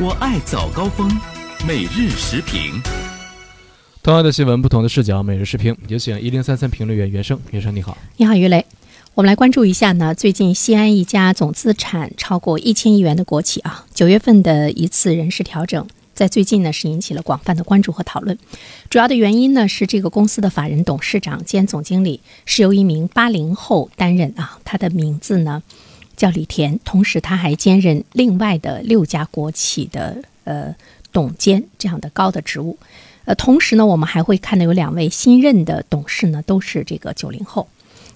我爱早高峰，每日时评。同样的新闻，不同的视角，每日时评。有请一零三三评论员袁生，袁生你好，你好于雷。我们来关注一下呢，最近西安一家总资产超过一千亿元的国企啊，九月份的一次人事调整，在最近呢是引起了广泛的关注和讨论。主要的原因呢是这个公司的法人董事长兼总经理是由一名八零后担任啊，他的名字呢叫李田，同时他还兼任另外的六家国企的呃董监这样的高的职务。呃，同时呢，我们还会看到有两位新任的董事呢都是这个九零后。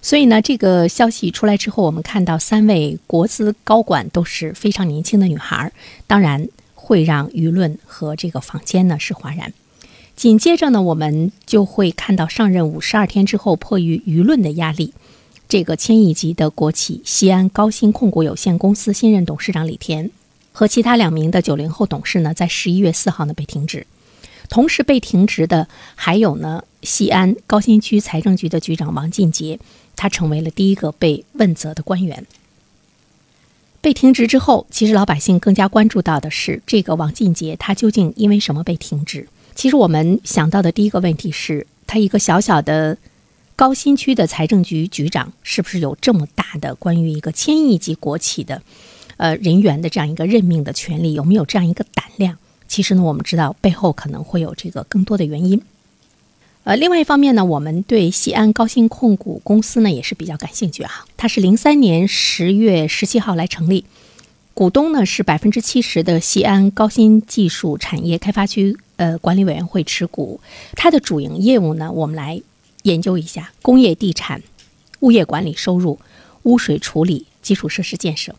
所以呢，这个消息出来之后，我们看到三位国资高管都是非常年轻的女孩，当然会让舆论和这个坊间呢是哗然。紧接着呢，我们就会看到上任五十二天之后，迫于舆论的压力，这个千亿级的国企西安高新控股有限公司新任董事长李田和其他两名的九零后董事呢，在十一月四号呢被停职。同时被停职的还有呢，西安高新区财政局的局长王进杰。他成为了第一个被问责的官员。被停职之后，其实老百姓更加关注到的是这个王进杰，他究竟因为什么被停职？其实我们想到的第一个问题是，他一个小小的高新区的财政局局长，是不是有这么大的关于一个千亿级国企的呃人员的这样一个任命的权利？有没有这样一个胆量？其实呢，我们知道背后可能会有这个更多的原因。呃，另外一方面呢，我们对西安高新控股公司呢也是比较感兴趣哈。它是零三年十月十七号来成立，股东呢是百分之七十的西安高新技术产业开发区呃管理委员会持股。它的主营业务呢，我们来研究一下工业地产、物业管理收入、污水处理、基础设施建设。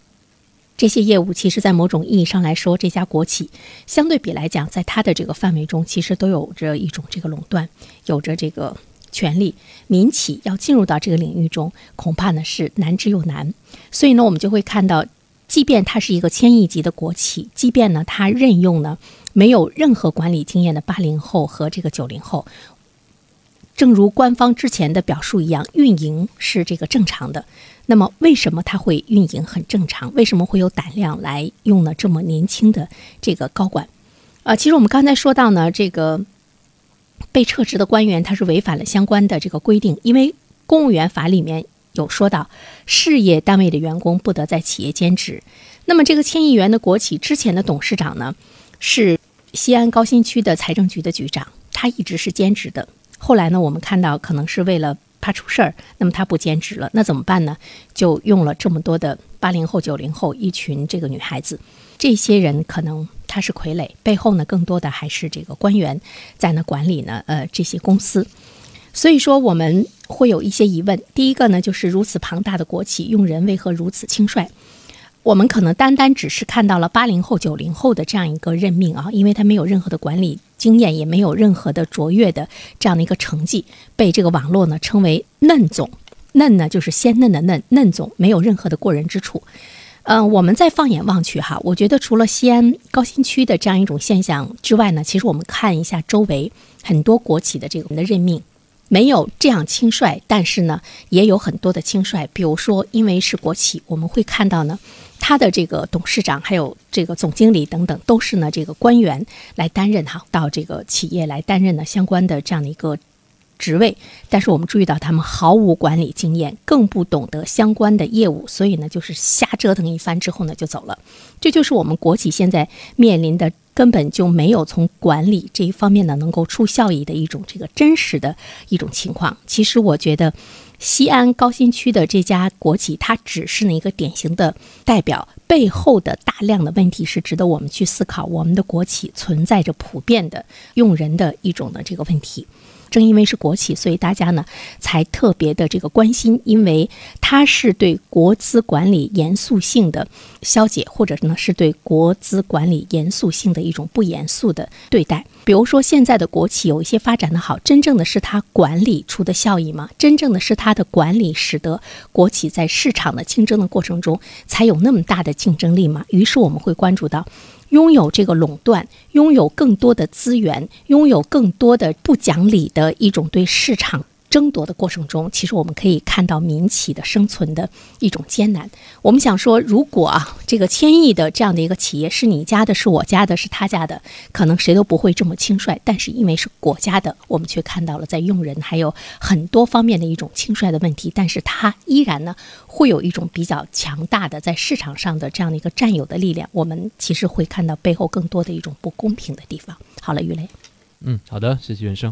这些业务其实，在某种意义上来说，这家国企相对比来讲，在它的这个范围中，其实都有着一种这个垄断，有着这个权利。民企要进入到这个领域中，恐怕呢是难之又难。所以呢，我们就会看到，即便它是一个千亿级的国企，即便呢它任用呢没有任何管理经验的八零后和这个九零后。正如官方之前的表述一样，运营是这个正常的。那么，为什么他会运营很正常？为什么会有胆量来用呢这么年轻的这个高管？呃，其实我们刚才说到呢，这个被撤职的官员他是违反了相关的这个规定，因为公务员法里面有说到，事业单位的员工不得在企业兼职。那么，这个千亿元的国企之前的董事长呢，是西安高新区的财政局的局长，他一直是兼职的。后来呢，我们看到可能是为了怕出事儿，那么他不兼职了，那怎么办呢？就用了这么多的八零后、九零后一群这个女孩子，这些人可能他是傀儡，背后呢更多的还是这个官员在那管理呢，呃这些公司。所以说我们会有一些疑问，第一个呢就是如此庞大的国企用人为何如此轻率？我们可能单单只是看到了八零后、九零后的这样一个任命啊，因为他没有任何的管理经验，也没有任何的卓越的这样的一个成绩，被这个网络呢称为“嫩总”。嫩呢就是鲜嫩的嫩，嫩总没有任何的过人之处。嗯，我们再放眼望去哈，我觉得除了西安高新区的这样一种现象之外呢，其实我们看一下周围很多国企的这个的任命。没有这样轻率，但是呢，也有很多的轻率。比如说，因为是国企，我们会看到呢，他的这个董事长还有这个总经理等等，都是呢这个官员来担任哈，到这个企业来担任呢相关的这样的一个职位。但是我们注意到，他们毫无管理经验，更不懂得相关的业务，所以呢，就是瞎折腾一番之后呢就走了。这就是我们国企现在面临的。根本就没有从管理这一方面呢，能够出效益的一种这个真实的一种情况。其实我觉得，西安高新区的这家国企，它只是呢一个典型的代表，背后的大量的问题是值得我们去思考。我们的国企存在着普遍的用人的一种的这个问题。正因为是国企，所以大家呢才特别的这个关心，因为它是对国资管理严肃性的消解，或者呢是对国资管理严肃性的一种不严肃的对待。比如说，现在的国企有一些发展的好，真正的是它管理出的效益吗？真正的是它的管理使得国企在市场的竞争的过程中才有那么大的竞争力嘛？于是我们会关注到。拥有这个垄断，拥有更多的资源，拥有更多的不讲理的一种对市场争夺的过程中，其实我们可以看到民企的生存的一种艰难。我们想说，如果啊，这个千亿的这样的一个企业是你家的，是我家的，是他家的，可能谁都不会这么轻率。但是因为是国家的，我们却看到了在用人还有很多方面的一种轻率的问题。但是它依然呢，会有一种比较强大的在市场上的这样的一个占有的力量。我们其实会看到背后更多的一种不公平的地方。好了，于雷。嗯，好的，谢谢袁生。